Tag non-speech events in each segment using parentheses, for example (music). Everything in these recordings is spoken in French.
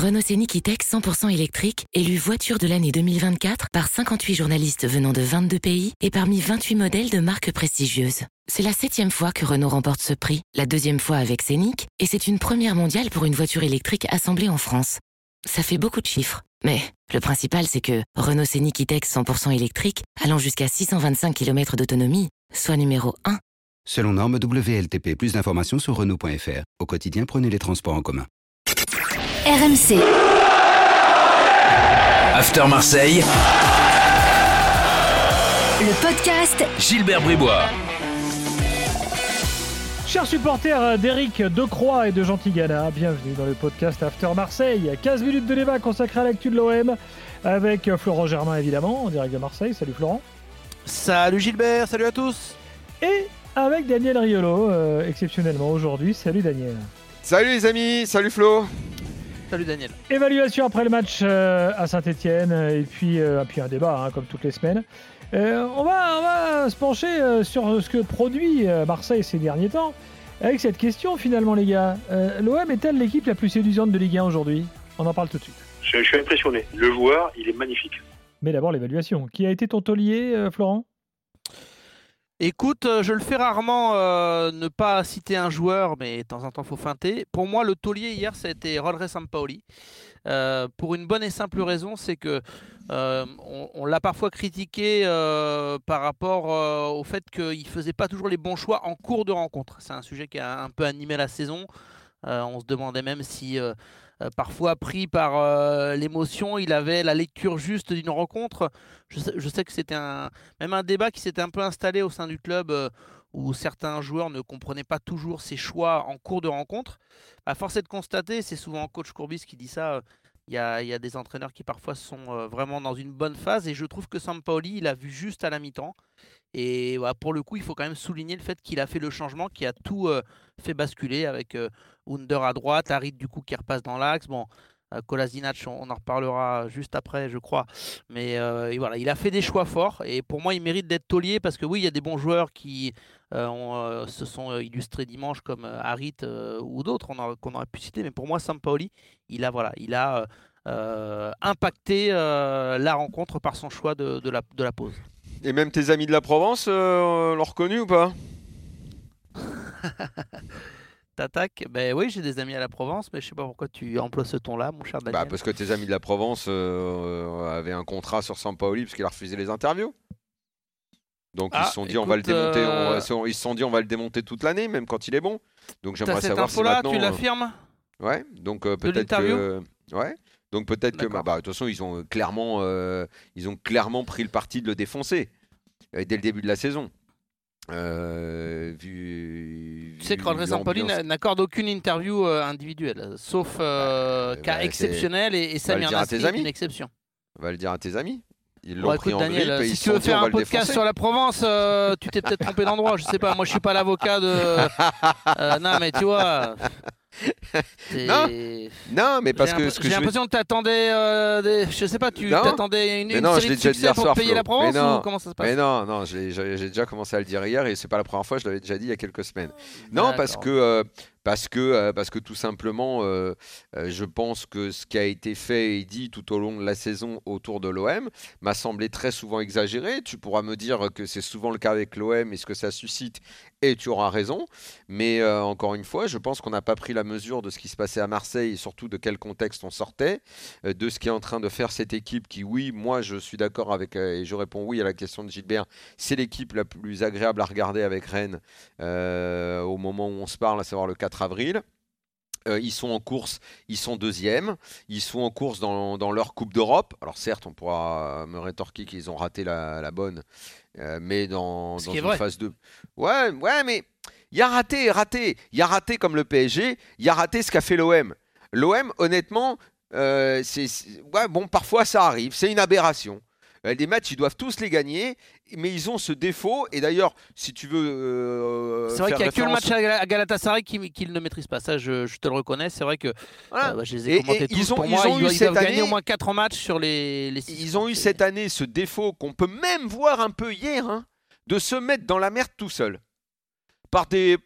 Renault Scénic E-Tech 100% électrique, élu voiture de l'année 2024 par 58 journalistes venant de 22 pays et parmi 28 modèles de marques prestigieuses. C'est la septième fois que Renault remporte ce prix, la deuxième fois avec Scénic, et c'est une première mondiale pour une voiture électrique assemblée en France. Ça fait beaucoup de chiffres, mais le principal c'est que Renault Scénic E-Tech 100% électrique, allant jusqu'à 625 km d'autonomie, soit numéro 1. Selon norme WLTP, plus d'informations sur Renault.fr. Au quotidien, prenez les transports en commun. RMC. After Marseille, Le podcast Gilbert Bribois. Chers supporters d'Éric Decroix et de Gentilgana, bienvenue dans le podcast After Marseille. 15 minutes de débat consacré à l'actu de l'OM avec Florent Germain évidemment, en direct de Marseille. Salut Florent. Salut Gilbert, salut à tous. Et avec Daniel Riolo, euh, exceptionnellement aujourd'hui. Salut Daniel. Salut les amis, salut Flo. Salut Daniel. Évaluation après le match euh, à Saint-Etienne et puis, euh, puis un débat hein, comme toutes les semaines. Euh, on, va, on va se pencher euh, sur ce que produit euh, Marseille ces derniers temps avec cette question finalement les gars. Euh, L'OM est-elle l'équipe la plus séduisante de Ligue 1 aujourd'hui? On en parle tout de suite. Je, je suis impressionné. Le joueur, il est magnifique. Mais d'abord l'évaluation. Qui a été ton taulier, euh, Florent? Écoute, euh, je le fais rarement euh, ne pas citer un joueur, mais de temps en temps faut feinter. Pour moi, le taulier hier, ça a été Rodre Sampaoli. Euh, pour une bonne et simple raison, c'est que on, on l'a parfois critiqué par rapport au fait qu'il faisait pas toujours les bons choix en cours de rencontre. C'est un sujet qui a un peu animé la saison. On se demandait même si parfois pris par euh, l'émotion, il avait la lecture juste d'une rencontre. Je sais, que c'était même un débat qui s'était un peu installé au sein du club euh, où certains joueurs ne comprenaient pas toujours ses choix en cours de rencontre. À force est de constater, c'est souvent coach Courbis qui dit ça. euh, Il y, a, des entraîneurs qui parfois sont euh, vraiment dans une bonne phase et je trouve que Sampaoli, il a vu juste à la mi-temps. Et voilà, pour le coup, il faut quand même souligner le fait qu'il a fait le changement, qui a tout euh, fait basculer avec euh, Under à droite, Harit du coup qui repasse dans l'axe. Bon, euh, Kolasinac, on, en reparlera juste après, je crois. Mais euh, voilà, il a fait des choix forts et pour moi, il mérite d'être taulier parce que oui, il y a des bons joueurs qui euh, se sont illustrés dimanche comme Harit ou d'autres qu'on aurait pu citer. Mais pour moi, Sampaoli, il a voilà, il a impacté la rencontre par son choix de, de la, de la pause. Et même tes amis de la Provence euh, l'ont reconnu ou pas? (laughs) T'attaques? Ben oui, j'ai des amis à la Provence, mais je sais pas pourquoi tu emploies ce ton-là, mon cher Daniel. Bah parce que tes amis de la Provence euh, euh, avaient un contrat sur Sampaoli parce qu'il a refusé les interviews. Donc ils Ah, se sont dit on va le écoute, démonter, on ils se sont dit on va le démonter toute l'année même quand il est bon. Donc j'aimerais cette savoir si maintenant. tu l'affirmes? Ouais, donc peut-être que ouais. Donc peut-être que bah, de toute façon ils ont euh, clairement euh, ils ont clairement pris le parti de le défoncer euh, dès le début de la saison. Euh, vu, Tu sais que l'ambiance- n'a- n'accorde aucune interview individuelle, sauf Bah, cas bah, exceptionnel et, et Samir Nasri une exception. On va le dire à tes amis. Ils l'ont pris écoute en Daniel, grippe et si ils tu veux faire un podcast sur la Provence, euh, tu t'es peut-être trompé d'endroit, je sais pas, moi je suis pas l'avocat de... (laughs) Euh, non mais tu vois... Non, Non, mais parce que l'impr- ce que j'ai l'impression que t'attendais, euh, des- je sais pas, tu t'attendais une, une non, série de succès pour soir, payer Flo. la Provence non. ou comment ça se passe Mais non, non, j'ai déjà commencé à le dire hier et c'est pas la première fois, je l'avais déjà dit il y a quelques semaines. Non, parce que, euh, parce, que, euh, parce que tout simplement, euh, euh, je pense que ce qui a été fait et dit tout au long de la saison autour de l'OM m'a semblé très souvent exagéré. Tu pourras me dire que c'est souvent le cas avec l'OM et ce que ça suscite, et tu auras raison. Mais encore une fois, je pense qu'on n'a pas pris la mesure de ce qui se passait à Marseille et surtout de quel contexte on sortait, de ce qui est en train de faire cette équipe qui, oui, moi je suis d'accord avec, et je réponds oui à la question de Gilbert, c'est l'équipe la plus agréable à regarder avec Rennes au moment où on se parle, à savoir le 4 avril. Euh, ils sont en course, ils sont deuxièmes, ils sont en course dans, dans leur Coupe d'Europe. Alors certes, on pourra me rétorquer qu'ils ont raté la, la bonne, euh, mais dans, une phase 2. Ouais, ouais, mais il y a raté raté. Il y a raté comme le PSG, il y a raté ce qu'a fait l'OM. L'OM, honnêtement, euh, c'est, c'est- ouais, bon, parfois ça arrive, c'est une aberration. Euh, Les matchs, ils doivent tous les gagner, mais ils ont ce défaut. Et d'ailleurs, si tu veux. euh, C'est vrai qu'il n'y a que le match à Gal- à Galatasaray qu'ils ne maîtrisent pas. Ça, je, je te le reconnais. C'est vrai que Voilà. euh, bah, je les ai commentés et tous. ils ont- Pour ils moi, ont ils, eu doivent, cette doivent gagner année- au moins 4 matchs sur les, les six. Ils ont eu cette année ce défaut qu'on peut même voir un peu hier, hein, de se mettre dans la merde tout seul. Par des,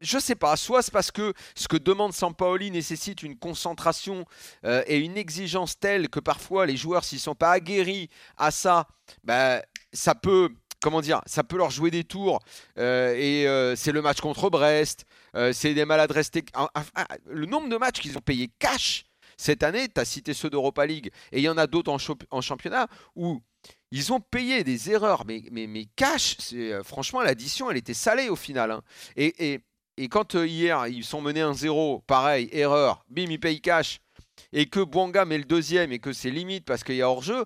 je sais pas, soit c'est parce que ce que demande Sampaoli nécessite une concentration euh, et une exigence telle que parfois les joueurs, s'ils sont pas aguerris à ça, bah, ça peut, comment dire, ça peut leur jouer des tours. euh, et euh, c'est le match contre Brest, c'est des maladresses. ah, Le nombre de matchs qu'ils ont payé cash cette année, tu as cité ceux d'Europa League, et il y en a d'autres en championnat où ils ont payé des erreurs, mais, cash, euh, franchement, l'addition, elle était salée au final. hein. Et, quand euh, hier, ils sont menés 1-0, pareil, erreur, bim, ils payent cash, et que Bouanga met le deuxième, et que c'est limite parce qu'il y a hors-jeu,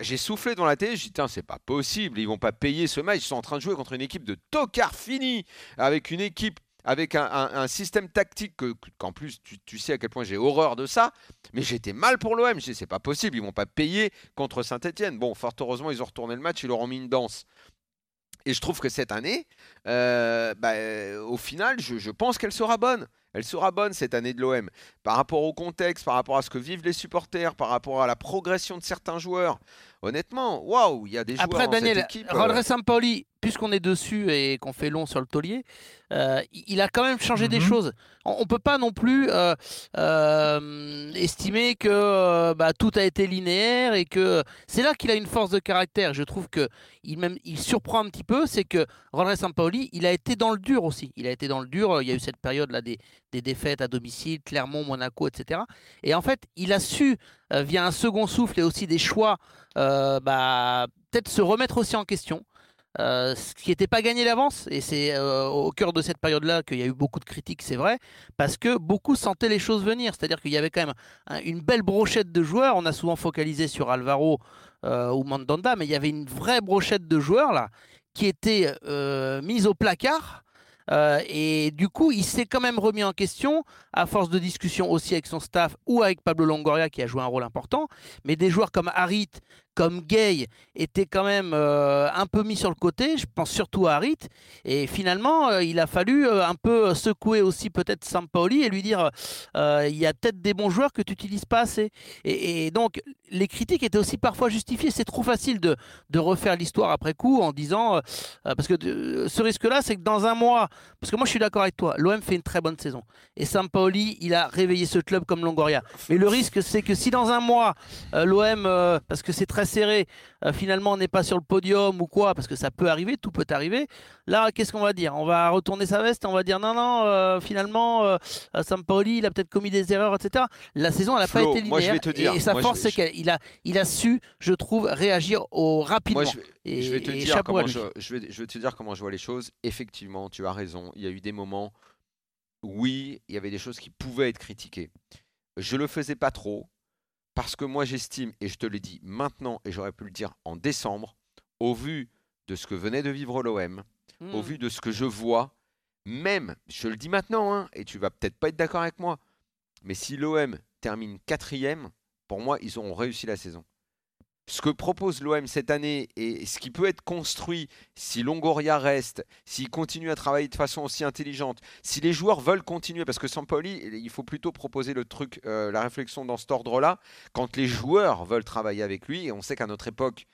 j'ai soufflé dans la télé, j'ai dit, c'est pas possible, ils vont pas payer ce match, ils sont en train de jouer contre une équipe de tocards finis, avec une équipe, avec un, un- un système tactique que- que- qu'en plus, tu, tu sais à quel point j'ai horreur de ça, mais j'étais mal pour l'OM, je dis, c'est pas possible, ils vont pas payer contre Saint-Etienne. Bon, fort heureusement, ils ont retourné le match, ils leur ont mis une danse. Et je trouve que cette année, euh, bah, au final, je, je pense qu'elle sera bonne. Elle sera bonne cette année de l'OM. Par rapport au contexte, par rapport à ce que vivent les supporters, par rapport à la progression de certains joueurs. Honnêtement, waouh, il y a des joueurs Après, dans Daniel, cette équipe. euh, Rodré Sampaoli, puisqu'on est dessus et qu'on fait long sur le taulier, euh, il a quand même changé des Mhm. choses. On ne peut pas non plus euh, euh, estimer que bah, tout a été linéaire et que c'est là qu'il a une force de caractère. Je trouve que il, même, il surprend un petit peu, c'est que Rodré Sampaoli, il a été dans le dur aussi. Il a été dans le dur. Il y a eu cette période là des, des défaites à domicile, Clermont, Monaco, etc. Et en fait, il a su, via un second souffle et aussi des choix, bah, peut-être se remettre aussi en question. Euh, ce qui n'était pas gagné d'avance, et c'est euh, au cœur de cette période-là qu'il y a eu beaucoup de critiques, c'est vrai, parce que beaucoup sentaient les choses venir. C'est-à-dire qu'il y avait quand même un- une belle brochette de joueurs. On a souvent focalisé sur Alvaro euh, ou Mandanda, mais il y avait une vraie brochette de joueurs là qui était mise au placard. Et du coup, il s'est quand même remis en question à force de discussion aussi avec son staff ou avec Pablo Longoria qui a joué un rôle important. Mais des joueurs comme Harit, comme Gay étaient quand même euh, un peu mis sur le côté. Je pense surtout à Harit. Et finalement, euh, il a fallu euh, un peu secouer aussi peut-être Sampaoli et lui dire il y a peut-être des bons joueurs que tu n'utilises pas assez. Et, et donc, les critiques étaient aussi parfois justifiées. C'est trop facile de, de refaire l'histoire après coup en disant. parce que ce risque-là, c'est que dans un mois. Parce que moi, je suis d'accord avec toi. L'OM fait une très bonne saison. Et Sampaoli, il a réveillé ce club comme Longoria. Mais le risque, c'est que si dans un mois, l'OM, parce que c'est très serré, euh, finalement, on n'est pas sur le podium ou quoi, parce que ça peut arriver, tout peut arriver. Là, qu'est-ce qu'on va dire? On va retourner sa veste, on va dire non, non, euh, finalement, euh, euh, Sampaoli, il a peut-être commis des erreurs, etc. La saison, elle n'a pas été moi, je linéaire. vais te dire, et sa moi, force, c'est qu'il a, il a su, je trouve, réagir au, rapidement. Moi, je vais, et, je vais te et dire comment je, je vais, je vais te dire comment je vois les choses. Effectivement, tu as raison. Il y a eu des moments, oui, il y avait des choses qui pouvaient être critiquées. Je le faisais pas trop parce que moi j'estime, et je te le dis maintenant, et j'aurais pu le dire en décembre, au vu de ce que venait de vivre l'OM, au Hmm. vu de ce que je vois, même, je le dis maintenant, hein, et tu vas peut-être pas être d'accord avec moi, mais si l'OM termine quatrième, pour moi, ils auront réussi la saison. Ce que propose l'OM cette année et ce qui peut être construit si Longoria reste, s'il continue à travailler de façon aussi intelligente, si les joueurs veulent continuer, parce que Sampoli, il faut plutôt proposer le truc, euh, la réflexion dans cet ordre-là, quand les joueurs veulent travailler avec lui, et on sait qu'à notre époque,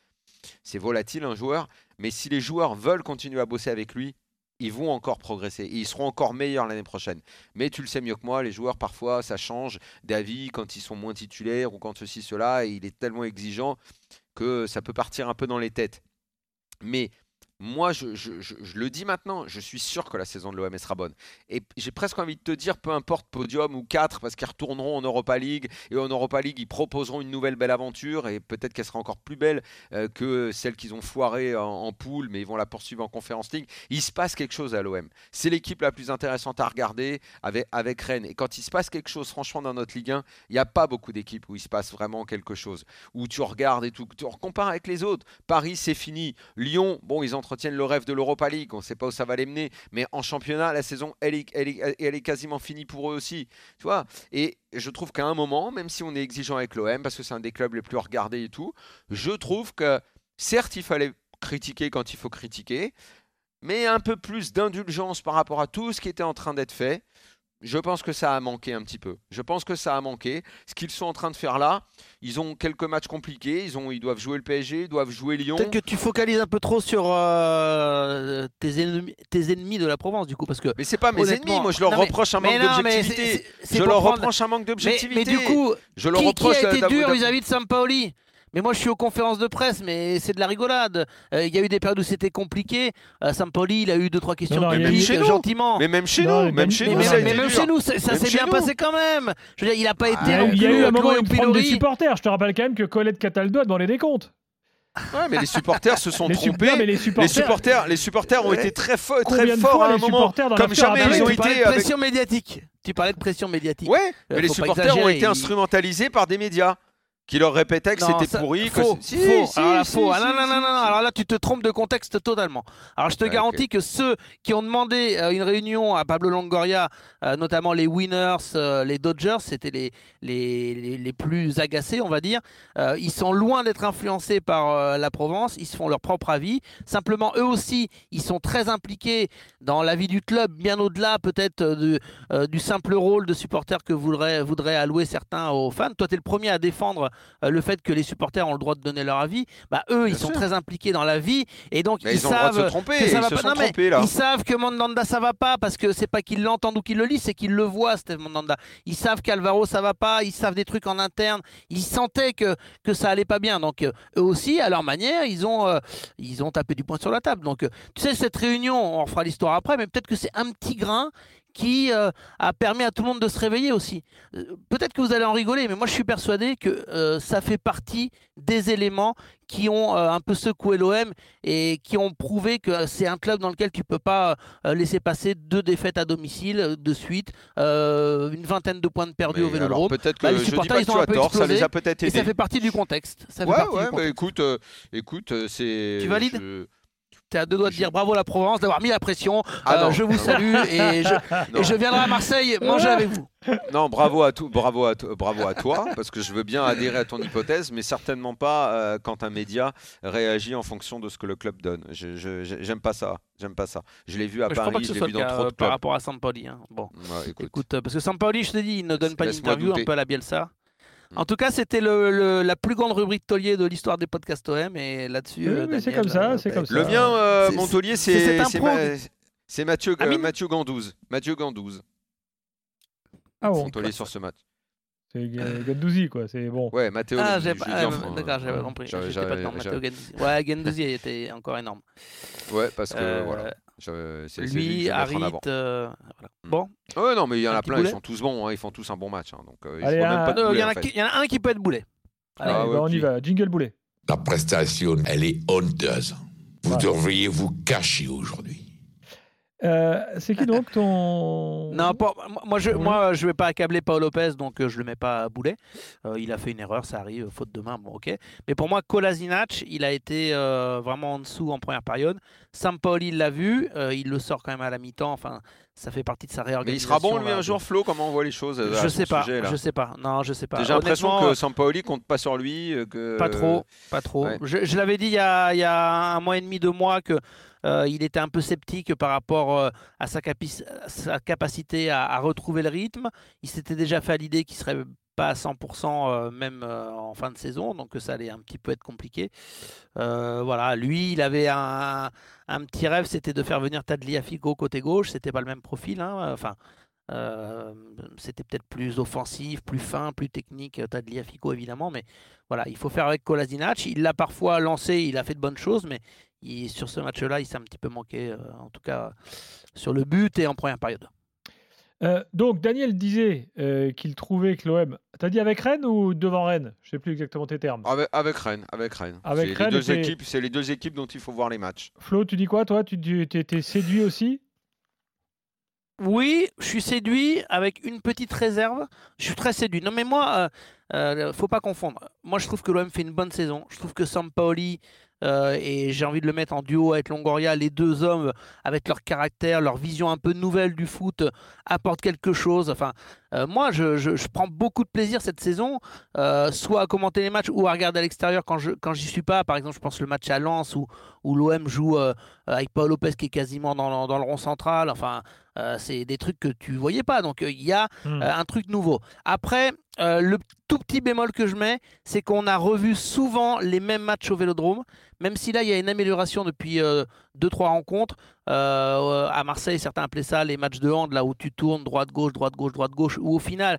c'est volatile un joueur, mais si les joueurs veulent continuer à bosser avec lui, ils vont encore progresser ils seront encore meilleurs l'année prochaine. Mais tu le sais mieux que moi, les joueurs parfois ça change d'avis quand ils sont moins titulaires ou quand ceci, cela, et il est tellement exigeant que ça peut partir un peu dans les têtes. Mais moi, je, le dis maintenant, je suis sûr que la saison de l'OM sera bonne. Et j'ai presque envie de te dire, peu importe podium ou 4, parce qu'ils retourneront en Europa League, et en Europa League, ils proposeront une nouvelle belle aventure, et peut-être qu'elle sera encore plus belle euh, que celle qu'ils ont foirée en, poule, mais ils vont la poursuivre en Conférence League. Il se passe quelque chose à l'OM. C'est l'équipe la plus intéressante à regarder avec, Rennes. Et quand il se passe quelque chose, franchement, dans notre Ligue 1, il n'y a pas beaucoup d'équipes où il se passe vraiment quelque chose. Où tu regardes et tout, tu compares avec les autres. Paris, c'est fini. Lyon, bon, ils entretiennent le rêve de l'Europa League. On ne sait pas où ça va les mener. Mais en championnat, la saison, elle est, quasiment finie pour eux aussi. Tu vois Et je trouve qu'à un moment, même si on est exigeant avec l'OM, parce que c'est un des clubs les plus regardés et tout, je trouve que certes, il fallait critiquer quand il faut critiquer, mais un peu plus d'indulgence par rapport à tout ce qui était en train d'être fait. Je pense que ça a manqué un petit peu. Je pense que ça a manqué. Ce qu'ils sont en train de faire là, ils ont quelques matchs compliqués. Ils, ont, ils doivent jouer le PSG, ils doivent jouer Lyon. Peut-être que tu focalises un peu trop sur euh, tes, ennemis, tes ennemis de la Provence, du coup, parce que. Mais c'est pas mes ennemis. Moi, je leur non, mais- reproche un manque d'objectivité. Je leur prendre- reproche un manque d'objectivité. mais du coup, je leur qui, qui reproche a été d'avoir- dur vis-à-vis de Sampaoli? Mais moi je suis aux conférences de presse, mais c'est de la rigolade. Euh, Il y a eu des périodes où c'était compliqué. Euh, Sampaoli, il a eu deux trois questions Non, non, il y a techniques, eu- chez nous. gentiment. Mais même chez Non, nous, mais même chez nous, mais- ça mais même chez nous, ça, s'est bien nous. passé quand même. Je veux dire, il n'a pas été Il y a eu- il y a plus eu un moment une problème de Pilori. supporters. Je te rappelle quand même que Colette Cataldo a demandé des comptes. Ouais, mais les supporters se sont (laughs) Les trompés. non, mais les Les supporters. supporters, les supporters ont été très, fo- très forts à un les moment, supporters dans comme jamais ils ont tu parlais été avec. pression médiatique. Tu parlais de pression médiatique. Ouais, Euh, mais les supporters ont été instrumentalisés par des médias qui leur répétaient que c'était pourri. que Faux, c'est- Si, faux. si, alors là, si, faux. Ah, non, non, non. Alors là, tu te trompes de contexte totalement. Alors, je te Ah, garantis que ceux qui ont demandé euh, une réunion à Pablo Longoria, euh, notamment les Winners, euh, les Dodgers, c'était les, les, les, les plus agacés, on va dire. Ils sont loin d'être influencés par la Provence. Ils se font leur propre avis. Simplement, eux aussi, ils sont très impliqués dans la vie du club, bien au-delà peut-être du, du simple rôle de supporter que voudraient, voudraient allouer certains aux fans. Toi, tu es le premier à défendre le fait que les supporters ont le droit de donner leur avis. Bah, eux, ils sont très impliqués dans la vie et donc Mais ils, ils ont le droit de se savent tromper. que ça Ils va se pas. Non, trompés là. ils savent que Mandanda ça va pas parce que c'est pas qu'ils l'entendent ou qu'ils le lisent, c'est qu'ils le voient, Steve Mandanda. Ils savent qu'Alvaro ça va pas, ils savent des trucs en interne, ils sentaient que, que ça allait pas bien. Donc euh, eux aussi, à leur manière, ils ont, euh, ils ont tapé du poing sur la table. Donc euh, tu sais, cette réunion, on refera l'histoire après, mais peut-être que c'est un petit grain qui euh, a permis à tout le monde de se réveiller aussi. Euh, Peut-être que vous allez en rigoler, mais moi je suis persuadé que euh, ça fait partie des éléments qui ont un peu secoué l'OM et qui ont prouvé que c'est un club dans lequel tu peux pas laisser passer deux défaites à domicile de suite, une vingtaine de points de perdus au Vélodrome. peut-être que Bah, les je dis supporters, ils que ont un peu tort, ça les a peut-être Et ça aidés. fait partie du contexte. Ça fait Ouais, partie du ouais, bah écoute, écoute, c'est. Tu valides? je- T'es à deux doigts de dire bravo la Provence, d'avoir mis la pression. Ah Euh, je vous salue (laughs) et je, et je viendrai à Marseille manger avec vous. Non, bravo à, tout, bravo, à bravo à toi, parce que je veux bien adhérer à ton hypothèse, mais certainement pas euh, quand un média réagit en fonction de ce que le club donne. Je, je- je- j'aime pas ça. J'aime pas ça. Je l'ai vu à je Paris, que je ce l'ai soit vu dans trop euh, de par clubs. rapport à Sampoli. hein. Bon. Ouais, écoute. Écoute, euh, parce que Sampaoli, je te dis, il ne donne pas d'interview un peu à la Bielsa. En tout cas, c'était le, le- la plus grande rubrique taulier de l'histoire des podcasts OM. Et là-dessus, Oui, euh, c'est comme ça, euh, c'est comme ça. Le mien, euh, C'est- Montaulier, c'est ma- Mathieu, euh, Amine Mathieu Gandouze. Mathieu Gandouze. Ah bon, sur ce match. c'est Gendouzi quoi. C'est bon. Ouais, Matteo. Ah, j'ai je pas, enfin, d'accord, j'avais euh, compris. J'étais pas dedans, Matteo Gendouzi. Ouais, Gendouzi était encore énorme. Ouais, parce que Euh, voilà. Je- c'est- c'est lui Harit, euh, voilà. Mm. Bon, Ouais, non, mais il y en Un a plein, ils sont tous bons, hein, ils font tous un bon match. hein, donc, euh, il Allez, Euh, y, en a un qui peut être boulet. Allez, Ah ouais, bah, on y va. Jingle boulet. La prestation, elle est honteuse. Vous devriez vous cacher aujourd'hui. Euh, c'est qui donc ton. (laughs) Non, pas- moi- je, moi je vais pas accabler Paul Lopez, donc euh, je le mets pas à boulet. Euh, il a fait une erreur, ça arrive, faute de main, bon ok. Mais pour moi, Kolasinac, il a été euh, vraiment en dessous en première période. Sampaoli l'a vu, il le sort quand même à la mi-temps. Enfin, ça fait partie de sa Mais réorganisation. il sera bon lui un jour, Flo, comment on voit les choses à Je sais pas, sujet, je sais pas. Non, je sais pas. J'ai l'impression que Sampaoli compte pas sur lui. euh, Que... Pas trop, pas trop. ouais. Je, je l'avais dit il y, a, il y a un mois et demi, deux mois que euh, il était un peu sceptique par rapport euh, à sa, capi- sa capacité à, à retrouver le rythme. Il s'était déjà fait à l'idée qu'il serait pas à 100% euh, même euh, en fin de saison, donc ça allait un petit peu être compliqué. Euh, voilà, lui, il avait un, un petit rêve, c'était de faire venir Tadliafico côté gauche. C'était pas le même profil, hein. enfin. euh, c'était peut-être plus offensif, plus fin, plus technique, Tadliafico évidemment, mais voilà, il faut faire avec Kolasinac. Il l'a parfois lancé, il a fait de bonnes choses, mais il- sur ce match-là, il s'est un petit peu manqué, euh, en tout cas sur le but et en première période. Euh, donc, Daniel disait euh, qu'il trouvait que l'OM. T'as dit avec Rennes ou devant Rennes? Je sais plus exactement tes termes. Avec, avec Rennes, avec Rennes. Avec c'est Rennes, les deux c'est- équipes, c'est les deux équipes dont il faut voir les matchs. Flo, tu dis quoi toi? Tu étais séduit aussi? Oui, je suis séduit avec une petite réserve. Je suis très séduit. Non, mais moi, euh, euh, faut pas confondre. Moi, je trouve que l'OM fait une bonne saison. Je trouve que Sampaoli, euh, et j'ai envie de le mettre en duo avec Longoria, les deux hommes, avec leur caractère, leur vision un peu nouvelle du foot, apportent quelque chose. Enfin, Euh, moi, je, je- je prends beaucoup de plaisir cette saison, euh, soit à commenter les matchs ou à regarder à l'extérieur quand je quand j'y suis pas. Par exemple, je pense le match à Lens où, où l'OM joue avec Paul Lopez qui est quasiment dans le, dans le rond central. Enfin, c'est des trucs que tu voyais pas. Donc il y a Hmm. un truc nouveau. Après, le tout petit bémol que je mets, c'est qu'on a revu souvent les mêmes matchs au Vélodrome, même si là il y a une amélioration depuis 2-3 rencontres. Euh, à Marseille, certains appelaient ça les matchs de hand, là où tu tournes droite-gauche, droite-gauche, droite-gauche, où au final,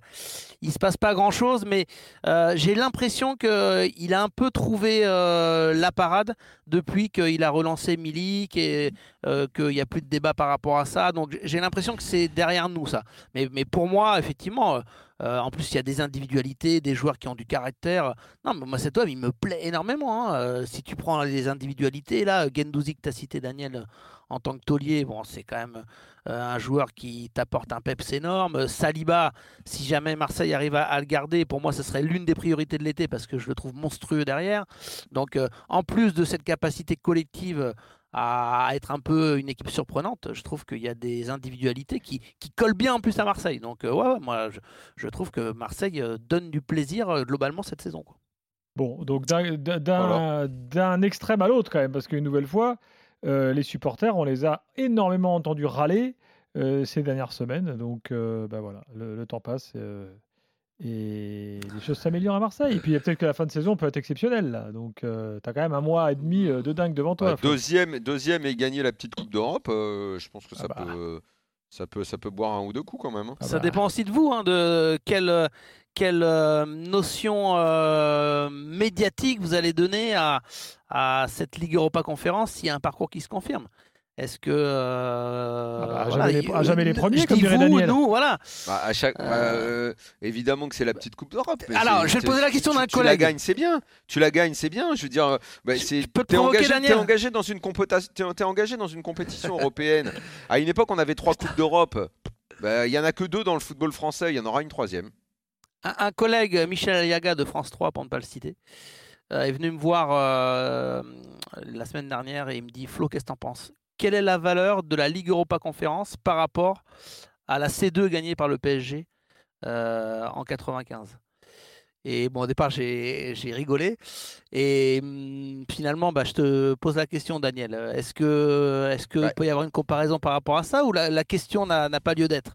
il se passe pas grand-chose, mais euh, j'ai l'impression qu'il a un peu trouvé euh, la parade depuis qu'il a relancé Milik et euh, qu'il n'y a plus de débat par rapport à ça. Donc j'ai l'impression que c'est derrière nous ça. Mais pour moi, effectivement, euh, en plus il y a des individualités, des joueurs qui ont du caractère. Non, mais moi cet homme, il me plaît énormément. hein. Euh, si tu prends les individualités, là, Gendouzi que tu as cité, Daniel, en tant que taulier, bon, c'est quand même euh, un joueur qui t'apporte un peps énorme. Saliba, si jamais Marseille arrive à, le garder, pour moi, ce serait l'une des priorités de l'été parce que je le trouve monstrueux derrière. Donc, en plus de cette capacité collective à être un peu une équipe surprenante, je trouve qu'il y a des individualités qui, qui collent bien en plus à Marseille. Donc, euh, ouais, ouais, moi, je, je trouve que Marseille euh, donne du plaisir euh, globalement cette saison. quoi. Bon, donc d'un- d'un Voilà. extrême à l'autre quand même, parce qu'une nouvelle fois, euh, les supporters, on les a énormément entendus râler euh, ces dernières semaines. Donc, euh, bah voilà, le, le temps passe euh, et les choses s'améliorent à Marseille. Et puis peut-être que la fin de saison peut être exceptionnelle là. Donc, tu as quand même un mois et demi euh, de dingue devant toi. Deuxième, deuxième et gagner la petite Coupe d'Europe, euh, je pense que ça, Ah bah. peut, ça, peut, ça peut boire un ou deux coups quand même. hein. Ah Ça bah. dépend aussi de vous, hein, de quelle, euh, quelle euh, notion euh, médiatique vous allez donner à, à cette Ligue Europa Conférence s'il y a un parcours qui se confirme. Est-ce que. euh, Ah bah, à voilà, jamais les- il- à jamais les je premiers, comme dirait vous, Daniel. Nous, voilà. Bah, à chaque, Euh. bah, euh, évidemment que c'est la petite Coupe d'Europe. Alors, je vais te poser la question tu- d'un Tu la collègue. gagnes, c'est bien. Tu la gagnes, c'est bien. Je veux dire, bah, c'est. je peux te provoquer, engagé, Daniel t'es engagé dans une compéta- t'es- t'es engagé dans une compétition européenne. À une époque, on avait trois coupes d'Europe. Bah, Il y en a que deux dans le football français. Il y en aura une troisième. Un, un collègue, Michel Aliaga de France 3, pour ne pas le citer, euh, est venu me voir euh, la semaine dernière et il me dit Flo, qu'est-ce que t'en penses? Quelle est la valeur de la Ligue Europa Conférence par rapport à la C2 gagnée par le PSG euh, en 95 et bon, au départ, j'ai rigolé. Et hum, finalement, bah, je te pose la question, Daniel. Est-ce que est-ce Ouais. peut y avoir une comparaison par rapport à ça ou la, la question n'a pas lieu d'être?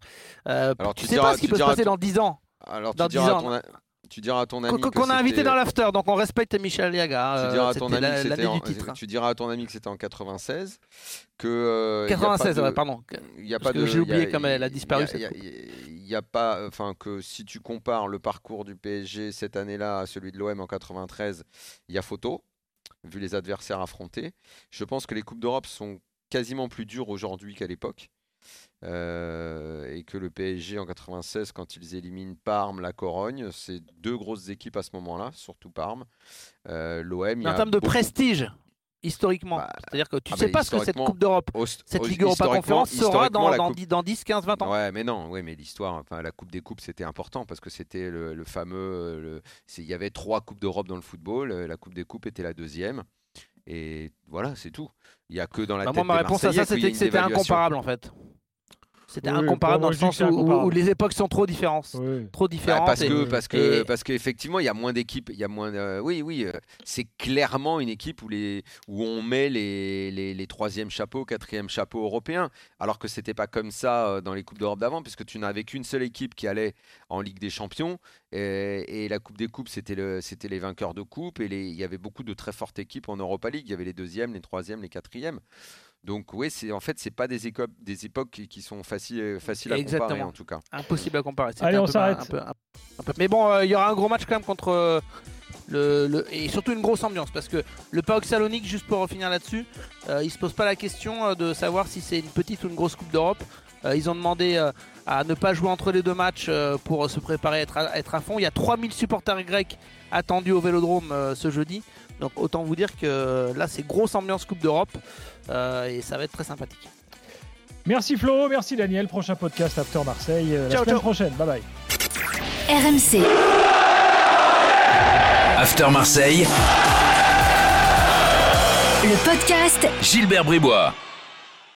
Euh, Tu tu sais diras- pas ce qui peut se passer ton- dans 10 ans. Alors, Dans tu diras, 10 à ans. ton, a- tu diras à ton ami. Qu'on a invité dans l'after, donc on respecte Michel Aliaga. Tu euh, diras, à ton c'était ami la- que c'était l'année en- du titre. tu diras à ton ami que c'était en 96, que euh, il y a pas 96, de- ouais, pardon. il y a Parce pas de- j'ai oublié comme elle a disparu, Il y a, cette il y a- il y a pas, enfin que si tu compares le parcours du PSG cette année-là à celui de l'OM en 93, il y a photo, vu les adversaires affrontés. Je pense que les coupes d'Europe sont quasiment plus dures aujourd'hui qu'à l'époque. Euh, et que le PSG en 96, quand ils éliminent Parme, la Corogne, c'est deux grosses équipes à ce moment-là, surtout Parme. Euh, L'OM, En termes de beaucoup- prestige, historiquement. Bah, C'est-à-dire que tu ah sais bah, pas ce que cette Coupe d'Europe, cette host- Ligue Europa Conférence sera dans, dans, coupe- 10, dans 10, 15, 20 ans. Ouais, mais non, oui, mais l'histoire, enfin, la Coupe des Coupes, c'était important parce que c'était le, le fameux. euh, Il y avait trois Coupes d'Europe dans le football. euh, La Coupe des Coupes était la deuxième. Et voilà, c'est tout. Il n'y a que dans la Bah, tête moi, ma des réponse à ça, c'était ait que c'était incomparable en fait. C'était Oui, incomparable dans le sens où, où- où incomparable. les époques sont trop différentes. Oui. Trop Bah, différentes. parce et- que parce que et- parce qu'effectivement il y a moins d'équipes il y a moins de- oui oui euh, c'est clairement une équipe où les où on met les les, les troisième chapeaux quatrième chapeaux européens alors que c'était pas comme ça euh, dans les coupes d'Europe d'avant puisque tu n'avais qu'une seule équipe qui allait en Ligue des Champions et, et la Coupe des Coupes c'était le c'était les vainqueurs de coupe et il y avait beaucoup de très fortes équipes en Europa League il y avait les deuxièmes les troisièmes les quatrièmes donc oui c'est en fait c'est pas des époques des époques qui, qui sont faciles faciles à comparer Exactement. en tout cas Impossible à comparer. C'était Allez, un on peu- s'arrête. un peu- un- un peu- Mais bon, euh, il y aura un gros match quand même contre euh, le, le- et surtout une grosse ambiance parce que le PAOK Salonique, juste pour finir là-dessus, euh, il se pose pas la question euh, de savoir si c'est une petite ou une grosse Coupe d'Europe. Euh, ils ont demandé euh, à ne pas jouer entre les deux matchs euh, pour se préparer à être à, être à fond. Il y a 3000 supporters grecs attendus au Vélodrome euh, ce jeudi. Donc autant vous dire que là c'est grosse ambiance Coupe d'Europe euh, et ça va être très sympathique. Merci Flo, merci Daniel. Prochain podcast After Marseille euh, la Ciao, semaine ciao. prochaine. Bye bye. RMC, After Marseille, le podcast Gilbert Bribois.